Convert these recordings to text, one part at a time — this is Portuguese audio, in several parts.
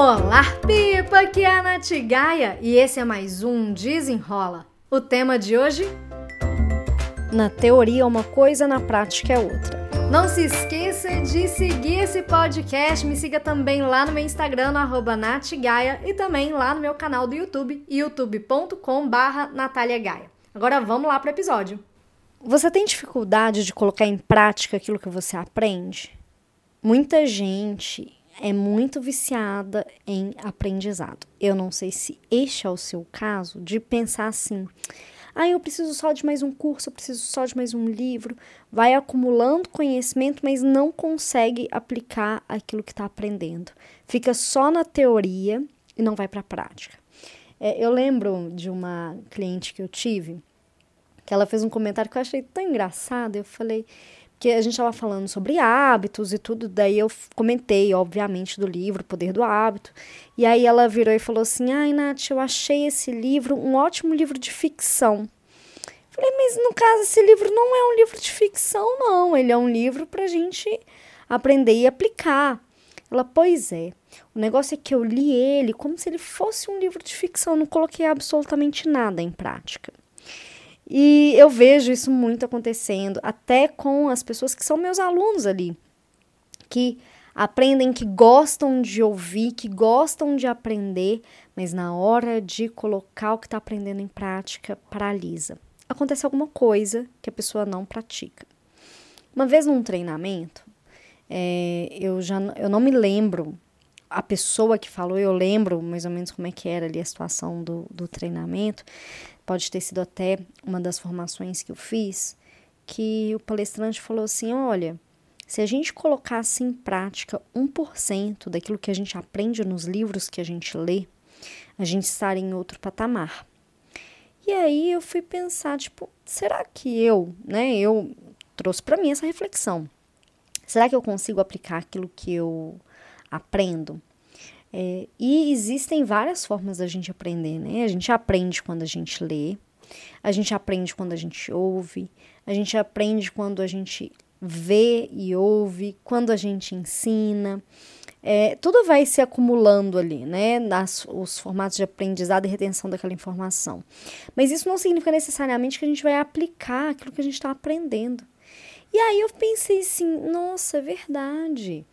Olá, Pipa! Aqui é a Nath Gaia e esse é mais um Desenrola. O tema de hoje? Na teoria é uma coisa, na prática é outra. Não se esqueça de seguir esse podcast. Me siga também lá no meu Instagram, no natgaia, e também lá no meu canal do YouTube, youtube.com barra Agora vamos lá para o episódio. Você tem dificuldade de colocar em prática aquilo que você aprende? Muita gente é muito viciada em aprendizado. Eu não sei se este é o seu caso de pensar assim: ah, eu preciso só de mais um curso, eu preciso só de mais um livro. Vai acumulando conhecimento, mas não consegue aplicar aquilo que está aprendendo. Fica só na teoria e não vai para a prática. É, eu lembro de uma cliente que eu tive que ela fez um comentário que eu achei tão engraçado. Eu falei que a gente estava falando sobre hábitos e tudo, daí eu comentei, obviamente, do livro Poder do Hábito. E aí ela virou e falou assim: "Ai, Nath, eu achei esse livro um ótimo livro de ficção". Falei: "Mas no caso esse livro não é um livro de ficção, não, ele é um livro para a gente aprender e aplicar". Ela: "Pois é. O negócio é que eu li ele como se ele fosse um livro de ficção, não coloquei absolutamente nada em prática". E eu vejo isso muito acontecendo, até com as pessoas que são meus alunos ali, que aprendem, que gostam de ouvir, que gostam de aprender, mas na hora de colocar o que está aprendendo em prática, paralisa. Acontece alguma coisa que a pessoa não pratica. Uma vez num treinamento, é, eu já eu não me lembro a pessoa que falou, eu lembro mais ou menos como é que era ali a situação do, do treinamento, pode ter sido até uma das formações que eu fiz, que o palestrante falou assim: olha, se a gente colocasse em prática 1% daquilo que a gente aprende nos livros que a gente lê, a gente estaria em outro patamar. E aí eu fui pensar, tipo, será que eu, né, eu trouxe para mim essa reflexão. Será que eu consigo aplicar aquilo que eu aprendo? É, e existem várias formas da gente aprender, né? A gente aprende quando a gente lê, a gente aprende quando a gente ouve, a gente aprende quando a gente vê e ouve, quando a gente ensina. É, tudo vai se acumulando ali, né? Nas, os formatos de aprendizado e retenção daquela informação. Mas isso não significa necessariamente que a gente vai aplicar aquilo que a gente está aprendendo. E aí eu pensei assim, nossa, é verdade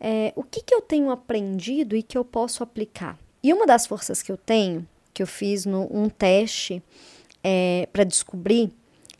é, o que, que eu tenho aprendido e que eu posso aplicar. E uma das forças que eu tenho, que eu fiz no, um teste é, para descobrir,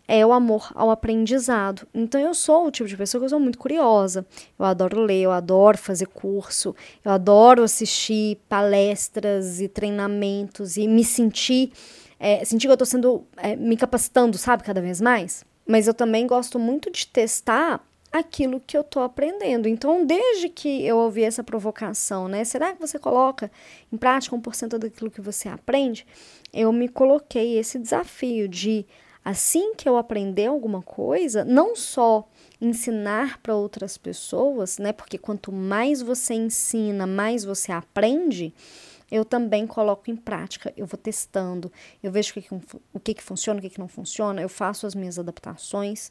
é o amor ao aprendizado. Então eu sou o tipo de pessoa que eu sou muito curiosa. Eu adoro ler, eu adoro fazer curso, eu adoro assistir palestras e treinamentos e me sentir, é, sentir que eu estou sendo, é, me capacitando, sabe, cada vez mais. Mas eu também gosto muito de testar aquilo que eu estou aprendendo. Então, desde que eu ouvi essa provocação, né? Será que você coloca em prática um por cento daquilo que você aprende? Eu me coloquei esse desafio de, assim que eu aprender alguma coisa, não só ensinar para outras pessoas, né? Porque quanto mais você ensina, mais você aprende. Eu também coloco em prática, eu vou testando, eu vejo o que, que, o que, que funciona, o que, que não funciona, eu faço as minhas adaptações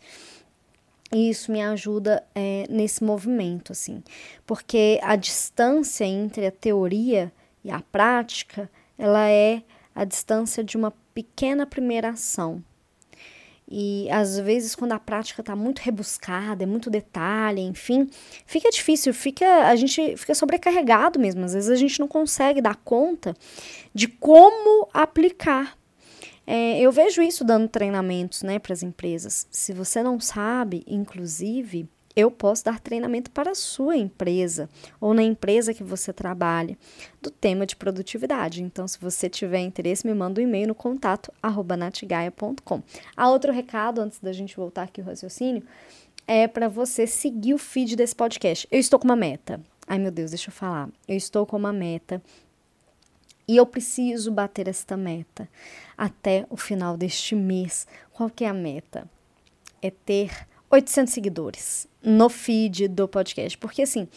e isso me ajuda é, nesse movimento, assim, porque a distância entre a teoria e a prática, ela é a distância de uma pequena primeira ação. E às vezes, quando a prática está muito rebuscada, é muito detalhe, enfim, fica difícil, fica a gente fica sobrecarregado mesmo. Às vezes a gente não consegue dar conta de como aplicar é, eu vejo isso dando treinamentos né, para as empresas. Se você não sabe, inclusive, eu posso dar treinamento para a sua empresa ou na empresa que você trabalha do tema de produtividade. Então, se você tiver interesse, me manda um e-mail no contato natigaia.com. Há outro recado antes da gente voltar aqui o raciocínio é para você seguir o feed desse podcast. Eu estou com uma meta. Ai meu Deus, deixa eu falar. Eu estou com uma meta e eu preciso bater esta meta até o final deste mês. Qual que é a meta? É ter 800 seguidores no feed do podcast. Porque, assim,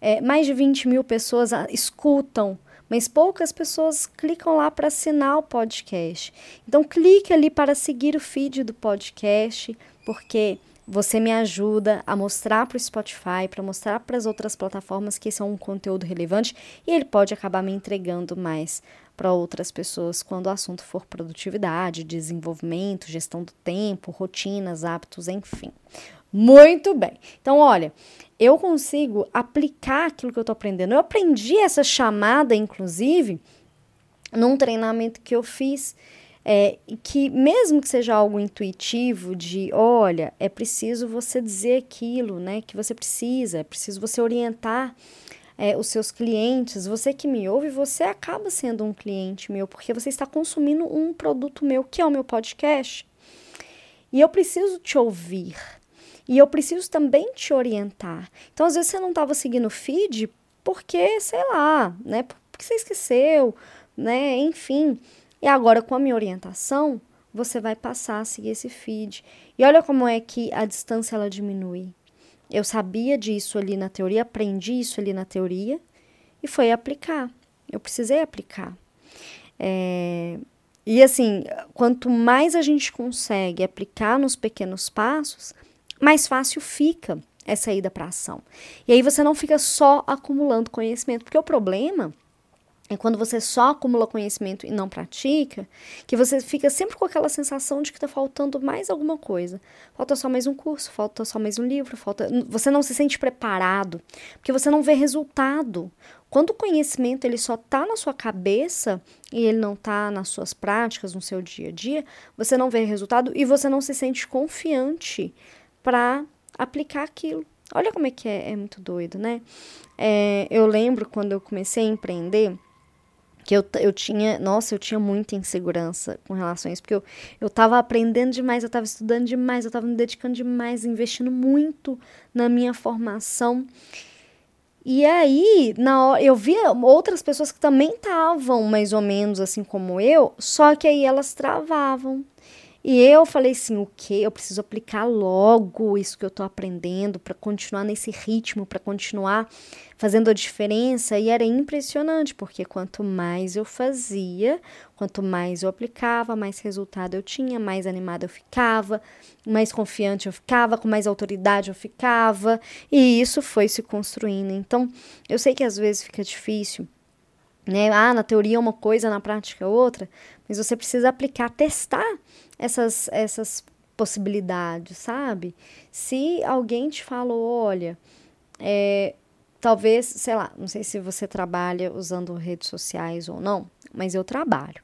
é, mais de 20 mil pessoas escutam, mas poucas pessoas clicam lá para assinar o podcast. Então, clique ali para seguir o feed do podcast, porque você me ajuda a mostrar para o Spotify, para mostrar para as outras plataformas que esse é um conteúdo relevante e ele pode acabar me entregando mais para outras pessoas quando o assunto for produtividade, desenvolvimento, gestão do tempo, rotinas, hábitos, enfim. Muito bem. Então, olha, eu consigo aplicar aquilo que eu estou aprendendo. Eu aprendi essa chamada, inclusive, num treinamento que eu fiz é, que mesmo que seja algo intuitivo de, olha, é preciso você dizer aquilo, né, que você precisa, é preciso você orientar é, os seus clientes, você que me ouve, você acaba sendo um cliente meu, porque você está consumindo um produto meu, que é o meu podcast. E eu preciso te ouvir. E eu preciso também te orientar. Então, às vezes, você não estava seguindo o feed porque, sei lá, né? Porque você esqueceu, né? Enfim. E agora, com a minha orientação, você vai passar a seguir esse feed. E olha como é que a distância ela diminui. Eu sabia disso ali na teoria, aprendi isso ali na teoria e foi aplicar. Eu precisei aplicar. É, e assim, quanto mais a gente consegue aplicar nos pequenos passos, mais fácil fica essa ida para ação. E aí você não fica só acumulando conhecimento, porque o problema é quando você só acumula conhecimento e não pratica, que você fica sempre com aquela sensação de que está faltando mais alguma coisa. Falta só mais um curso, falta só mais um livro, falta. Você não se sente preparado, porque você não vê resultado. Quando o conhecimento ele só está na sua cabeça e ele não está nas suas práticas, no seu dia a dia, você não vê resultado e você não se sente confiante para aplicar aquilo. Olha como é que é, é muito doido, né? É, eu lembro quando eu comecei a empreender que eu, eu tinha, nossa, eu tinha muita insegurança com isso, porque eu, eu tava aprendendo demais, eu tava estudando demais, eu tava me dedicando demais, investindo muito na minha formação. E aí, na hora, eu via outras pessoas que também estavam mais ou menos assim como eu, só que aí elas travavam. E eu falei assim, o que? Eu preciso aplicar logo isso que eu tô aprendendo para continuar nesse ritmo, para continuar fazendo a diferença. E era impressionante, porque quanto mais eu fazia, quanto mais eu aplicava, mais resultado eu tinha, mais animada eu ficava, mais confiante eu ficava, com mais autoridade eu ficava. E isso foi se construindo. Então, eu sei que às vezes fica difícil né? Ah, na teoria é uma coisa, na prática é outra, mas você precisa aplicar, testar essas, essas possibilidades, sabe? Se alguém te falou, olha, é, talvez, sei lá, não sei se você trabalha usando redes sociais ou não, mas eu trabalho.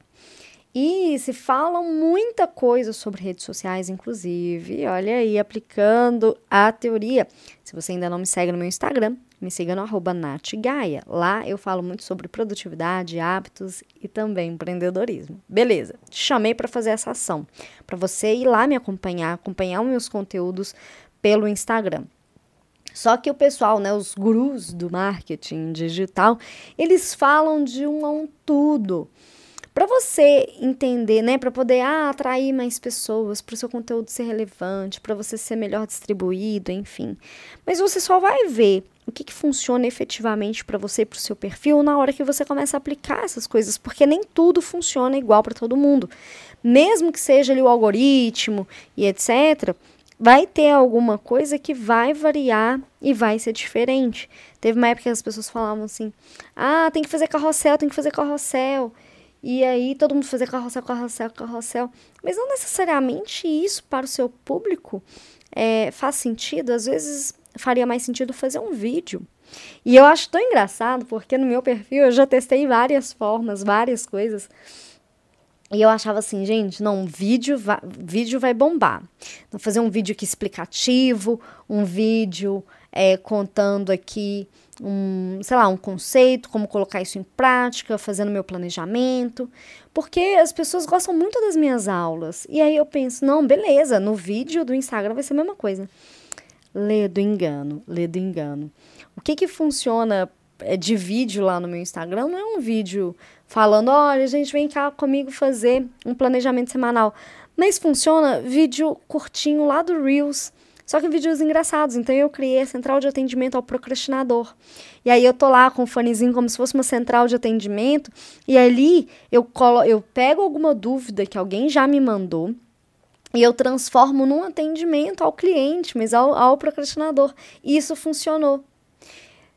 E se falam muita coisa sobre redes sociais, inclusive, olha aí, aplicando a teoria. Se você ainda não me segue no meu Instagram, me siga no natgaia. Lá eu falo muito sobre produtividade, hábitos e também empreendedorismo. Beleza, te chamei para fazer essa ação, para você ir lá me acompanhar, acompanhar os meus conteúdos pelo Instagram. Só que o pessoal, né, os gurus do marketing digital, eles falam de um a um tudo. Para você entender, né, para poder ah, atrair mais pessoas, para o seu conteúdo ser relevante, para você ser melhor distribuído, enfim. Mas você só vai ver o que, que funciona efetivamente para você, para o seu perfil, na hora que você começa a aplicar essas coisas, porque nem tudo funciona igual para todo mundo. Mesmo que seja ali o algoritmo e etc., vai ter alguma coisa que vai variar e vai ser diferente. Teve uma época que as pessoas falavam assim: ah, tem que fazer carrossel, tem que fazer carrossel. E aí todo mundo fazia carrossel, carrossel, carrossel. Mas não necessariamente isso para o seu público é, faz sentido. Às vezes faria mais sentido fazer um vídeo. E eu acho tão engraçado, porque no meu perfil eu já testei várias formas, várias coisas. E eu achava assim, gente, não, vídeo vai, vídeo vai bombar. Vou fazer um vídeo aqui explicativo, um vídeo é, contando aqui um, sei lá, um conceito, como colocar isso em prática, fazendo meu planejamento, porque as pessoas gostam muito das minhas aulas. E aí eu penso, não, beleza, no vídeo do Instagram vai ser a mesma coisa. Lê do engano, lê do engano. O que que funciona é, de vídeo lá no meu Instagram não é um vídeo falando, olha, gente, vem cá comigo fazer um planejamento semanal. Mas funciona vídeo curtinho lá do Reels só que vídeos engraçados. Então eu criei a central de atendimento ao procrastinador. E aí eu tô lá com o fonezinho como se fosse uma central de atendimento. E ali eu, colo eu pego alguma dúvida que alguém já me mandou. e eu transformo num atendimento ao cliente, mas ao, ao procrastinador. Isso funcionou.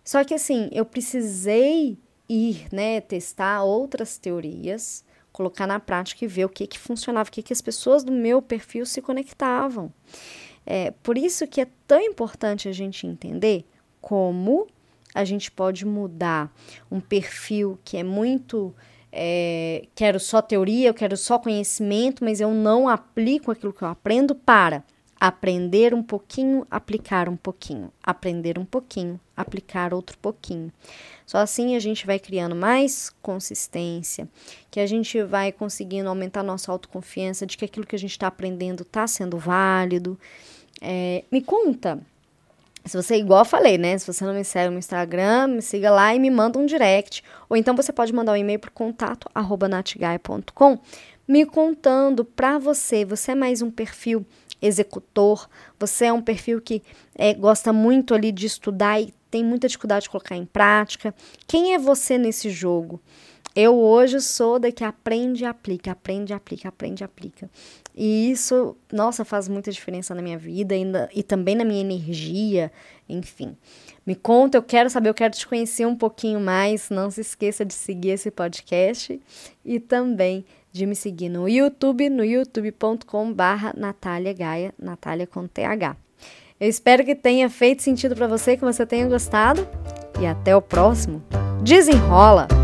Só que assim, eu precisei ir, né, testar outras teorias, colocar na prática e ver o que que funcionava, o que que as pessoas do meu perfil se conectavam. É, por isso que é tão importante a gente entender como a gente pode mudar um perfil que é muito é, quero só teoria, eu quero só conhecimento, mas eu não aplico aquilo que eu aprendo para aprender um pouquinho, aplicar um pouquinho, aprender um pouquinho, aplicar outro pouquinho. Só assim a gente vai criando mais consistência, que a gente vai conseguindo aumentar nossa autoconfiança de que aquilo que a gente está aprendendo está sendo válido. É, me conta, se você, igual eu falei, né? Se você não me segue no Instagram, me siga lá e me manda um direct. Ou então você pode mandar um e-mail para contato arroba natgaia.com me contando para você, você é mais um perfil executor, você é um perfil que é, gosta muito ali de estudar e tem muita dificuldade de colocar em prática. Quem é você nesse jogo? Eu hoje sou da que aprende e aplica, aprende e aplica, aprende e aplica. E isso, nossa, faz muita diferença na minha vida e, e também na minha energia, enfim. Me conta, eu quero saber, eu quero te conhecer um pouquinho mais. Não se esqueça de seguir esse podcast e também de me seguir no YouTube, no youtube.com/barra Natália Gaia, Natália com TH. Eu espero que tenha feito sentido para você, que você tenha gostado e até o próximo. Desenrola!